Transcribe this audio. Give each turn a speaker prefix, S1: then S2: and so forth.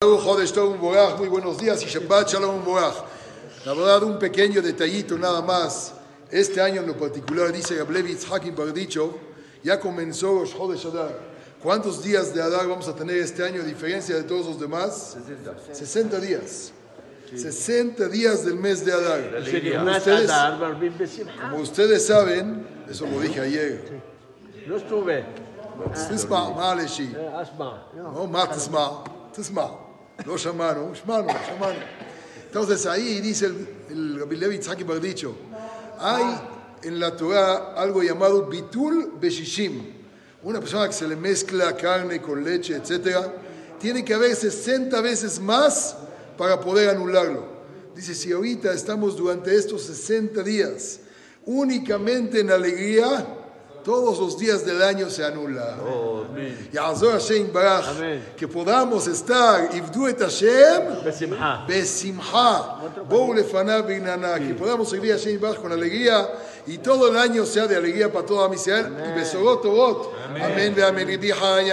S1: Muy buenos días y Shalom La verdad, un pequeño detallito nada más. Este año en lo particular, dice Gablevitz Hakim Bardichov, ya comenzó Rosh Adar. ¿Cuántos días de Adar vamos a tener este año a diferencia de todos los demás? 60, 60 días. 60 días del mes de Adar. Como ustedes, saben, eso lo dije ayer.
S2: No estuve.
S1: No, no Shamaron, Shamaron, Shamaron. Entonces ahí dice el, el Rabbi Levi dicho, hay en la Torah algo llamado bitul beshishim. Una persona que se le mezcla carne con leche, etc., tiene que haber 60 veces más para poder anularlo. Dice, si ahorita estamos durante estos 60 días únicamente en alegría, todos los días del año se anula. Y Azor Hashem Baraj, que podamos estar, Ibduet Hashem, Besimha, que podamos seguir a Hashem Baraj con alegría y todo el año sea de alegría para toda mi Israel. Y Besorot Amén. Amén. Amén.